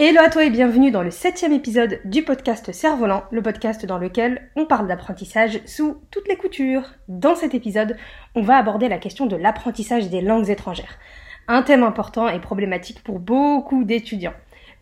Hello à toi et bienvenue dans le septième épisode du podcast Cerf-Volant, le podcast dans lequel on parle d'apprentissage sous toutes les coutures. Dans cet épisode, on va aborder la question de l'apprentissage des langues étrangères. Un thème important et problématique pour beaucoup d'étudiants.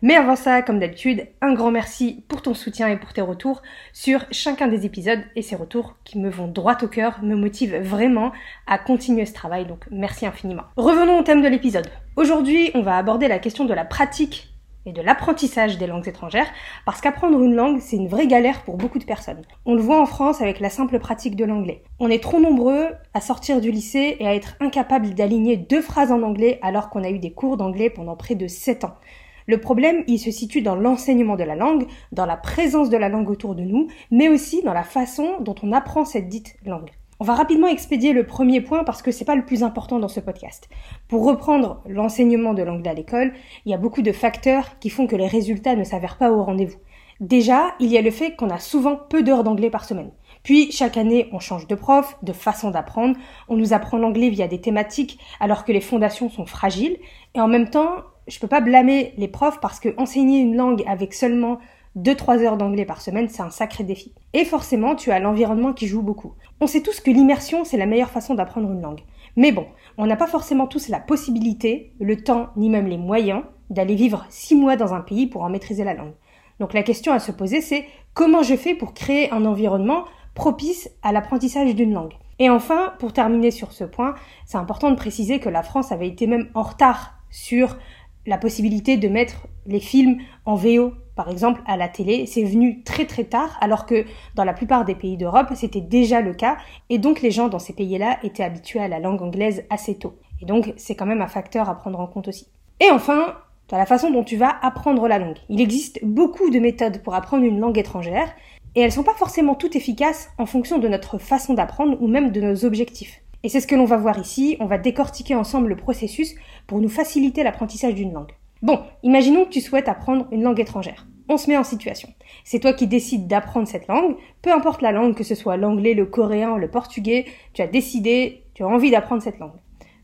Mais avant ça, comme d'habitude, un grand merci pour ton soutien et pour tes retours sur chacun des épisodes et ces retours qui me vont droit au cœur, me motivent vraiment à continuer ce travail, donc merci infiniment. Revenons au thème de l'épisode. Aujourd'hui, on va aborder la question de la pratique et de l'apprentissage des langues étrangères, parce qu'apprendre une langue, c'est une vraie galère pour beaucoup de personnes. On le voit en France avec la simple pratique de l'anglais. On est trop nombreux à sortir du lycée et à être incapables d'aligner deux phrases en anglais alors qu'on a eu des cours d'anglais pendant près de 7 ans. Le problème, il se situe dans l'enseignement de la langue, dans la présence de la langue autour de nous, mais aussi dans la façon dont on apprend cette dite langue. On va rapidement expédier le premier point parce que c'est pas le plus important dans ce podcast. Pour reprendre l'enseignement de l'anglais à l'école, il y a beaucoup de facteurs qui font que les résultats ne s'avèrent pas au rendez-vous. Déjà, il y a le fait qu'on a souvent peu d'heures d'anglais par semaine. Puis, chaque année, on change de prof, de façon d'apprendre, on nous apprend l'anglais via des thématiques alors que les fondations sont fragiles, et en même temps, je peux pas blâmer les profs parce que enseigner une langue avec seulement 2-3 heures d'anglais par semaine, c'est un sacré défi. Et forcément, tu as l'environnement qui joue beaucoup. On sait tous que l'immersion, c'est la meilleure façon d'apprendre une langue. Mais bon, on n'a pas forcément tous la possibilité, le temps, ni même les moyens d'aller vivre 6 mois dans un pays pour en maîtriser la langue. Donc la question à se poser, c'est comment je fais pour créer un environnement propice à l'apprentissage d'une langue? Et enfin, pour terminer sur ce point, c'est important de préciser que la France avait été même en retard sur la possibilité de mettre les films en VO par exemple, à la télé, c'est venu très très tard, alors que dans la plupart des pays d'Europe, c'était déjà le cas, et donc les gens dans ces pays-là étaient habitués à la langue anglaise assez tôt. Et donc, c'est quand même un facteur à prendre en compte aussi. Et enfin, dans la façon dont tu vas apprendre la langue. Il existe beaucoup de méthodes pour apprendre une langue étrangère, et elles sont pas forcément toutes efficaces en fonction de notre façon d'apprendre ou même de nos objectifs. Et c'est ce que l'on va voir ici, on va décortiquer ensemble le processus pour nous faciliter l'apprentissage d'une langue. Bon, imaginons que tu souhaites apprendre une langue étrangère. On se met en situation. C'est toi qui décides d'apprendre cette langue, peu importe la langue, que ce soit l'anglais, le coréen, le portugais, tu as décidé, tu as envie d'apprendre cette langue.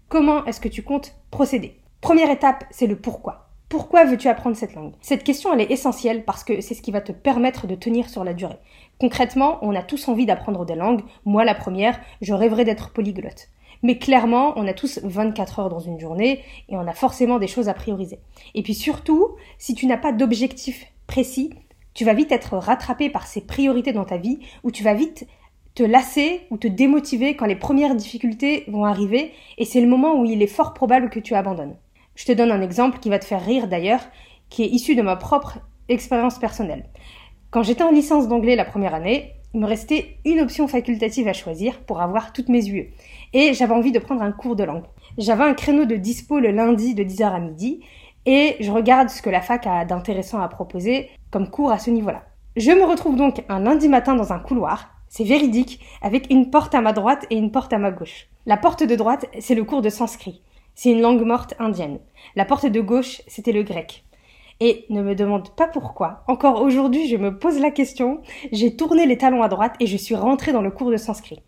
Comment est-ce que tu comptes procéder? Première étape, c'est le pourquoi. Pourquoi veux-tu apprendre cette langue? Cette question, elle est essentielle parce que c'est ce qui va te permettre de tenir sur la durée. Concrètement, on a tous envie d'apprendre des langues. Moi, la première, je rêverais d'être polyglotte. Mais clairement, on a tous 24 heures dans une journée et on a forcément des choses à prioriser. Et puis surtout, si tu n'as pas d'objectif précis, tu vas vite être rattrapé par ces priorités dans ta vie ou tu vas vite te lasser ou te démotiver quand les premières difficultés vont arriver et c'est le moment où il est fort probable que tu abandonnes. Je te donne un exemple qui va te faire rire d'ailleurs, qui est issu de ma propre expérience personnelle. Quand j'étais en licence d'anglais la première année, il me restait une option facultative à choisir pour avoir toutes mes UE. Et j'avais envie de prendre un cours de langue. J'avais un créneau de dispo le lundi de 10h à midi et je regarde ce que la fac a d'intéressant à proposer comme cours à ce niveau-là. Je me retrouve donc un lundi matin dans un couloir, c'est véridique, avec une porte à ma droite et une porte à ma gauche. La porte de droite, c'est le cours de sanskrit. C'est une langue morte indienne. La porte de gauche, c'était le grec. Et ne me demande pas pourquoi. Encore aujourd'hui, je me pose la question. J'ai tourné les talons à droite et je suis rentrée dans le cours de sanskrit.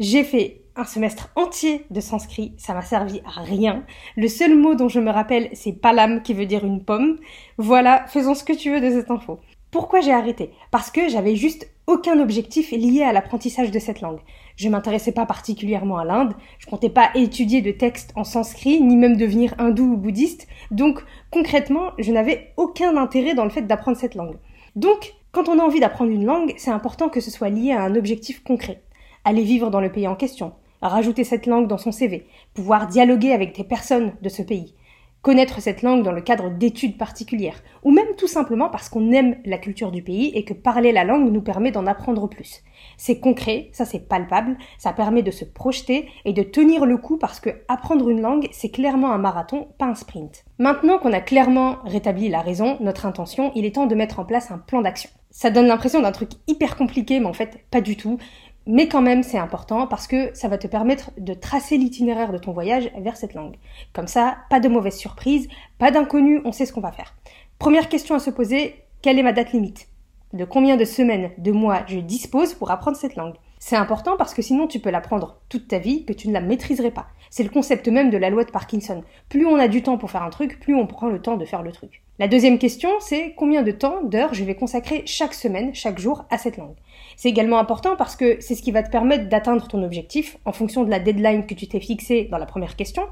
J'ai fait un semestre entier de sanskrit, ça m'a servi à rien. Le seul mot dont je me rappelle, c'est palam qui veut dire une pomme. Voilà, faisons ce que tu veux de cette info. Pourquoi j'ai arrêté? Parce que j'avais juste aucun objectif lié à l'apprentissage de cette langue. Je m'intéressais pas particulièrement à l'Inde, je comptais pas étudier de textes en sanskrit, ni même devenir hindou ou bouddhiste, donc concrètement, je n'avais aucun intérêt dans le fait d'apprendre cette langue. Donc, quand on a envie d'apprendre une langue, c'est important que ce soit lié à un objectif concret. Aller vivre dans le pays en question, rajouter cette langue dans son CV, pouvoir dialoguer avec des personnes de ce pays, connaître cette langue dans le cadre d'études particulières, ou même tout simplement parce qu'on aime la culture du pays et que parler la langue nous permet d'en apprendre plus. C'est concret, ça c'est palpable, ça permet de se projeter et de tenir le coup parce que apprendre une langue, c'est clairement un marathon, pas un sprint. Maintenant qu'on a clairement rétabli la raison, notre intention, il est temps de mettre en place un plan d'action. Ça donne l'impression d'un truc hyper compliqué, mais en fait, pas du tout. Mais quand même, c'est important parce que ça va te permettre de tracer l'itinéraire de ton voyage vers cette langue. Comme ça, pas de mauvaise surprise, pas d'inconnu, on sait ce qu'on va faire. Première question à se poser, quelle est ma date limite? De combien de semaines, de mois je dispose pour apprendre cette langue? C'est important parce que sinon tu peux l'apprendre toute ta vie que tu ne la maîtriserais pas. C'est le concept même de la loi de Parkinson. Plus on a du temps pour faire un truc, plus on prend le temps de faire le truc. La deuxième question, c'est combien de temps, d'heures je vais consacrer chaque semaine, chaque jour à cette langue? C'est également important parce que c'est ce qui va te permettre d'atteindre ton objectif en fonction de la deadline que tu t'es fixée dans la première question.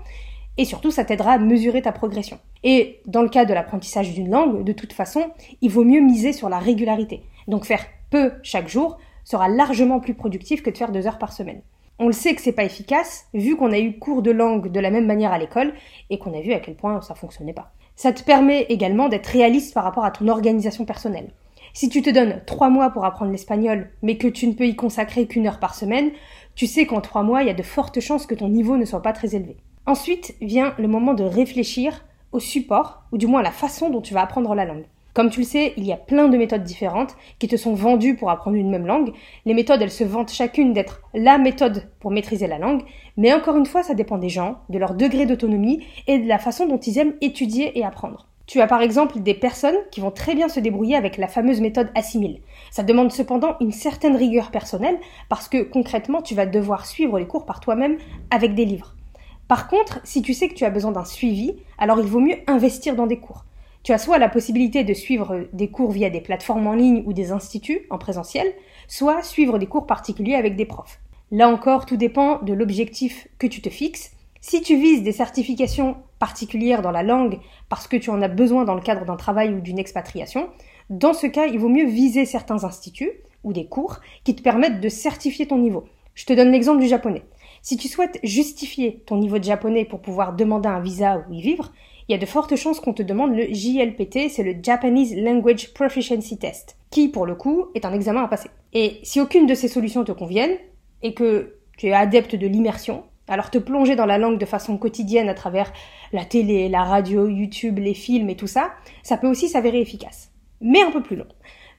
Et surtout, ça t'aidera à mesurer ta progression. Et dans le cas de l'apprentissage d'une langue, de toute façon, il vaut mieux miser sur la régularité. Donc faire peu chaque jour sera largement plus productif que de faire deux heures par semaine. On le sait que c'est pas efficace, vu qu'on a eu cours de langue de la même manière à l'école et qu'on a vu à quel point ça fonctionnait pas. Ça te permet également d'être réaliste par rapport à ton organisation personnelle. Si tu te donnes trois mois pour apprendre l'espagnol, mais que tu ne peux y consacrer qu'une heure par semaine, tu sais qu'en trois mois, il y a de fortes chances que ton niveau ne soit pas très élevé. Ensuite vient le moment de réfléchir au support, ou du moins à la façon dont tu vas apprendre la langue. Comme tu le sais, il y a plein de méthodes différentes qui te sont vendues pour apprendre une même langue. Les méthodes, elles se vantent chacune d'être la méthode pour maîtriser la langue, mais encore une fois, ça dépend des gens, de leur degré d'autonomie et de la façon dont ils aiment étudier et apprendre. Tu as par exemple des personnes qui vont très bien se débrouiller avec la fameuse méthode assimile. Ça demande cependant une certaine rigueur personnelle parce que concrètement tu vas devoir suivre les cours par toi-même avec des livres. Par contre, si tu sais que tu as besoin d'un suivi, alors il vaut mieux investir dans des cours. Tu as soit la possibilité de suivre des cours via des plateformes en ligne ou des instituts en présentiel, soit suivre des cours particuliers avec des profs. Là encore, tout dépend de l'objectif que tu te fixes. Si tu vises des certifications particulière dans la langue parce que tu en as besoin dans le cadre d'un travail ou d'une expatriation, dans ce cas, il vaut mieux viser certains instituts ou des cours qui te permettent de certifier ton niveau. Je te donne l'exemple du japonais. Si tu souhaites justifier ton niveau de japonais pour pouvoir demander un visa ou y vivre, il y a de fortes chances qu'on te demande le JLPT, c'est le Japanese Language Proficiency Test, qui pour le coup est un examen à passer. Et si aucune de ces solutions te conviennent, et que tu es adepte de l'immersion, alors te plonger dans la langue de façon quotidienne à travers la télé, la radio, YouTube, les films et tout ça, ça peut aussi s'avérer efficace. Mais un peu plus long.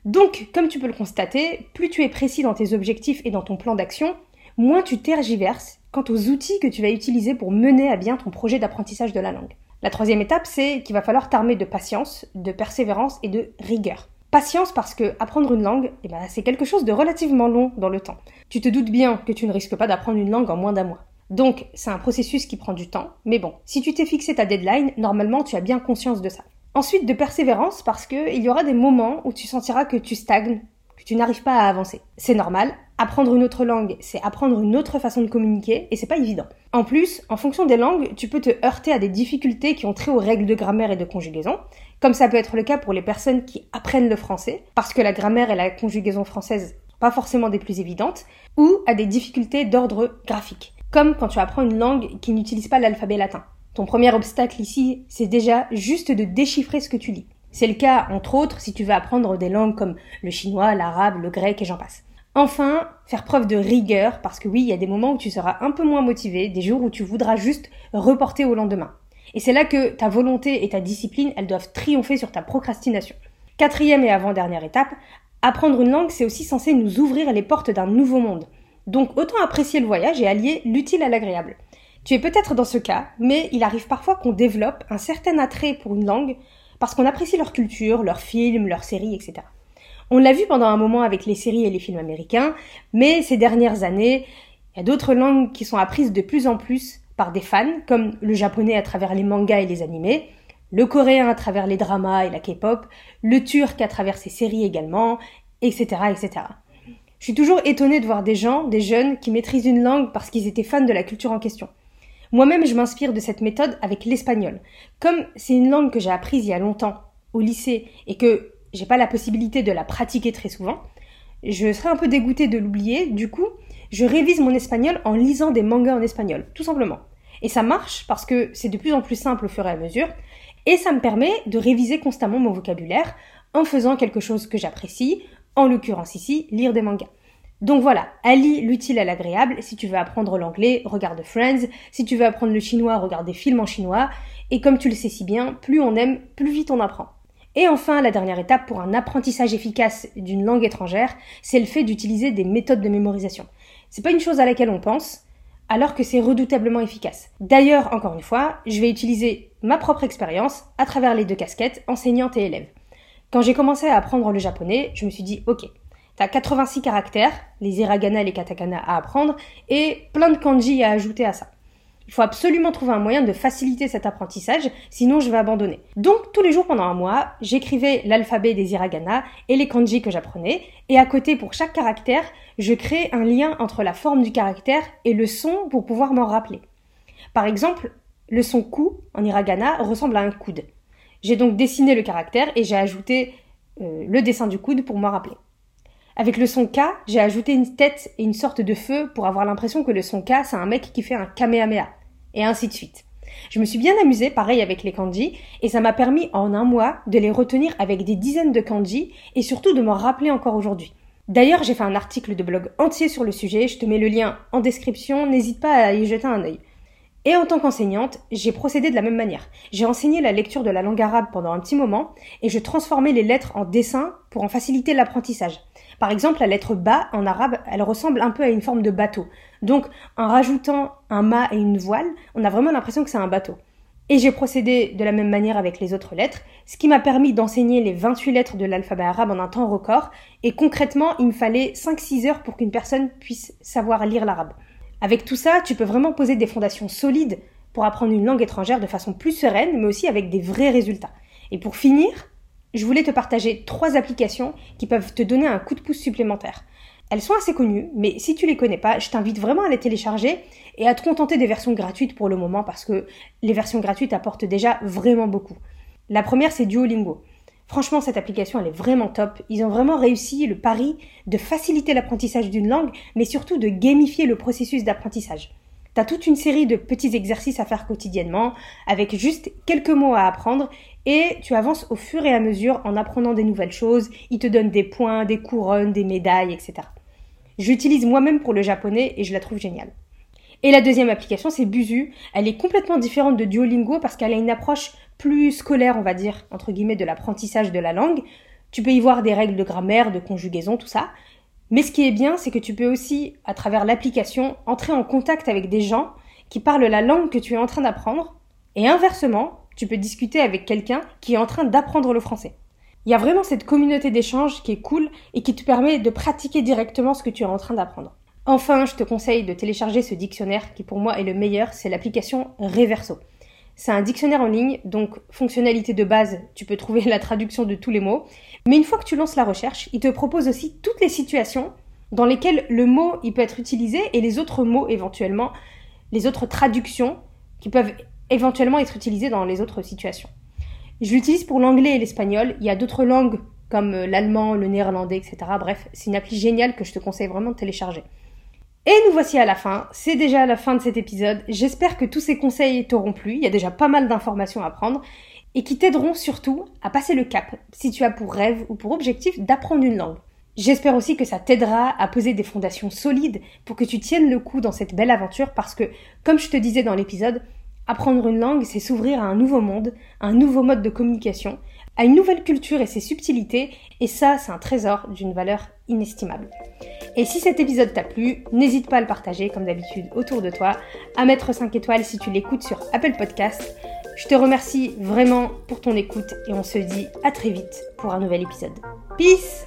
Donc, comme tu peux le constater, plus tu es précis dans tes objectifs et dans ton plan d'action, moins tu tergiverses quant aux outils que tu vas utiliser pour mener à bien ton projet d'apprentissage de la langue. La troisième étape, c'est qu'il va falloir t'armer de patience, de persévérance et de rigueur. Patience parce que apprendre une langue, eh ben, c'est quelque chose de relativement long dans le temps. Tu te doutes bien que tu ne risques pas d'apprendre une langue en moins d'un mois. Donc, c'est un processus qui prend du temps, mais bon, si tu t'es fixé ta deadline, normalement tu as bien conscience de ça. Ensuite, de persévérance, parce qu'il y aura des moments où tu sentiras que tu stagnes, que tu n'arrives pas à avancer. C'est normal, apprendre une autre langue, c'est apprendre une autre façon de communiquer, et c'est pas évident. En plus, en fonction des langues, tu peux te heurter à des difficultés qui ont trait aux règles de grammaire et de conjugaison, comme ça peut être le cas pour les personnes qui apprennent le français, parce que la grammaire et la conjugaison française pas forcément des plus évidentes, ou à des difficultés d'ordre graphique comme quand tu apprends une langue qui n'utilise pas l'alphabet latin. Ton premier obstacle ici, c'est déjà juste de déchiffrer ce que tu lis. C'est le cas, entre autres, si tu veux apprendre des langues comme le chinois, l'arabe, le grec et j'en passe. Enfin, faire preuve de rigueur, parce que oui, il y a des moments où tu seras un peu moins motivé, des jours où tu voudras juste reporter au lendemain. Et c'est là que ta volonté et ta discipline, elles doivent triompher sur ta procrastination. Quatrième et avant-dernière étape, apprendre une langue, c'est aussi censé nous ouvrir les portes d'un nouveau monde. Donc autant apprécier le voyage et allier l'utile à l'agréable. Tu es peut-être dans ce cas, mais il arrive parfois qu'on développe un certain attrait pour une langue parce qu'on apprécie leur culture, leurs films, leurs séries, etc. On l'a vu pendant un moment avec les séries et les films américains, mais ces dernières années, il y a d'autres langues qui sont apprises de plus en plus par des fans, comme le japonais à travers les mangas et les animés, le coréen à travers les dramas et la K-pop, le turc à travers ses séries également, etc., etc. Je suis toujours étonnée de voir des gens, des jeunes, qui maîtrisent une langue parce qu'ils étaient fans de la culture en question. Moi-même, je m'inspire de cette méthode avec l'espagnol. Comme c'est une langue que j'ai apprise il y a longtemps, au lycée, et que j'ai pas la possibilité de la pratiquer très souvent, je serais un peu dégoûtée de l'oublier, du coup, je révise mon espagnol en lisant des mangas en espagnol, tout simplement. Et ça marche parce que c'est de plus en plus simple au fur et à mesure, et ça me permet de réviser constamment mon vocabulaire en faisant quelque chose que j'apprécie, en l'occurrence ici, lire des mangas. Donc voilà, allie l'utile à l'agréable. Si tu veux apprendre l'anglais, regarde Friends. Si tu veux apprendre le chinois, regarde des films en chinois. Et comme tu le sais si bien, plus on aime, plus vite on apprend. Et enfin, la dernière étape pour un apprentissage efficace d'une langue étrangère, c'est le fait d'utiliser des méthodes de mémorisation. C'est pas une chose à laquelle on pense, alors que c'est redoutablement efficace. D'ailleurs, encore une fois, je vais utiliser ma propre expérience à travers les deux casquettes, enseignante et élève. Quand j'ai commencé à apprendre le japonais, je me suis dit, ok, t'as 86 caractères, les hiragana et les katakana à apprendre, et plein de kanji à ajouter à ça. Il faut absolument trouver un moyen de faciliter cet apprentissage, sinon je vais abandonner. Donc tous les jours pendant un mois, j'écrivais l'alphabet des hiragana et les kanji que j'apprenais, et à côté pour chaque caractère, je crée un lien entre la forme du caractère et le son pour pouvoir m'en rappeler. Par exemple, le son ku en hiragana ressemble à un coude. J'ai donc dessiné le caractère et j'ai ajouté euh, le dessin du coude pour m'en rappeler. Avec le son K, j'ai ajouté une tête et une sorte de feu pour avoir l'impression que le son K, c'est un mec qui fait un kamehameha. Et ainsi de suite. Je me suis bien amusée, pareil avec les kanji, et ça m'a permis en un mois de les retenir avec des dizaines de kanji et surtout de m'en rappeler encore aujourd'hui. D'ailleurs, j'ai fait un article de blog entier sur le sujet, je te mets le lien en description, n'hésite pas à y jeter un œil. Et en tant qu'enseignante, j'ai procédé de la même manière. J'ai enseigné la lecture de la langue arabe pendant un petit moment et je transformais les lettres en dessins pour en faciliter l'apprentissage. Par exemple, la lettre ba en arabe, elle ressemble un peu à une forme de bateau. Donc, en rajoutant un mât et une voile, on a vraiment l'impression que c'est un bateau. Et j'ai procédé de la même manière avec les autres lettres, ce qui m'a permis d'enseigner les 28 lettres de l'alphabet arabe en un temps record, et concrètement, il me fallait 5-6 heures pour qu'une personne puisse savoir lire l'arabe. Avec tout ça, tu peux vraiment poser des fondations solides pour apprendre une langue étrangère de façon plus sereine, mais aussi avec des vrais résultats. Et pour finir, je voulais te partager trois applications qui peuvent te donner un coup de pouce supplémentaire. Elles sont assez connues, mais si tu les connais pas, je t'invite vraiment à les télécharger et à te contenter des versions gratuites pour le moment parce que les versions gratuites apportent déjà vraiment beaucoup. La première, c'est Duolingo. Franchement, cette application, elle est vraiment top. Ils ont vraiment réussi le pari de faciliter l'apprentissage d'une langue, mais surtout de gamifier le processus d'apprentissage. T'as toute une série de petits exercices à faire quotidiennement, avec juste quelques mots à apprendre, et tu avances au fur et à mesure en apprenant des nouvelles choses. Ils te donnent des points, des couronnes, des médailles, etc. J'utilise moi-même pour le japonais et je la trouve géniale. Et la deuxième application, c'est Buzu. Elle est complètement différente de Duolingo parce qu'elle a une approche plus scolaire, on va dire, entre guillemets, de l'apprentissage de la langue. Tu peux y voir des règles de grammaire, de conjugaison, tout ça. Mais ce qui est bien, c'est que tu peux aussi, à travers l'application, entrer en contact avec des gens qui parlent la langue que tu es en train d'apprendre. Et inversement, tu peux discuter avec quelqu'un qui est en train d'apprendre le français. Il y a vraiment cette communauté d'échange qui est cool et qui te permet de pratiquer directement ce que tu es en train d'apprendre. Enfin, je te conseille de télécharger ce dictionnaire qui pour moi est le meilleur, c'est l'application Reverso. C'est un dictionnaire en ligne, donc fonctionnalité de base, tu peux trouver la traduction de tous les mots. Mais une fois que tu lances la recherche, il te propose aussi toutes les situations dans lesquelles le mot il peut être utilisé et les autres mots éventuellement, les autres traductions qui peuvent éventuellement être utilisées dans les autres situations. Je l'utilise pour l'anglais et l'espagnol. Il y a d'autres langues comme euh, l'allemand, le néerlandais, etc. Bref, c'est une appli géniale que je te conseille vraiment de télécharger. Et nous voici à la fin, c'est déjà la fin de cet épisode. J'espère que tous ces conseils t'auront plu, il y a déjà pas mal d'informations à prendre et qui t'aideront surtout à passer le cap si tu as pour rêve ou pour objectif d'apprendre une langue. J'espère aussi que ça t'aidera à poser des fondations solides pour que tu tiennes le coup dans cette belle aventure parce que, comme je te disais dans l'épisode, apprendre une langue, c'est s'ouvrir à un nouveau monde, à un nouveau mode de communication, à une nouvelle culture et ses subtilités, et ça, c'est un trésor d'une valeur inestimable. Et si cet épisode t'a plu, n'hésite pas à le partager comme d'habitude autour de toi, à mettre 5 étoiles si tu l'écoutes sur Apple Podcast. Je te remercie vraiment pour ton écoute et on se dit à très vite pour un nouvel épisode. Peace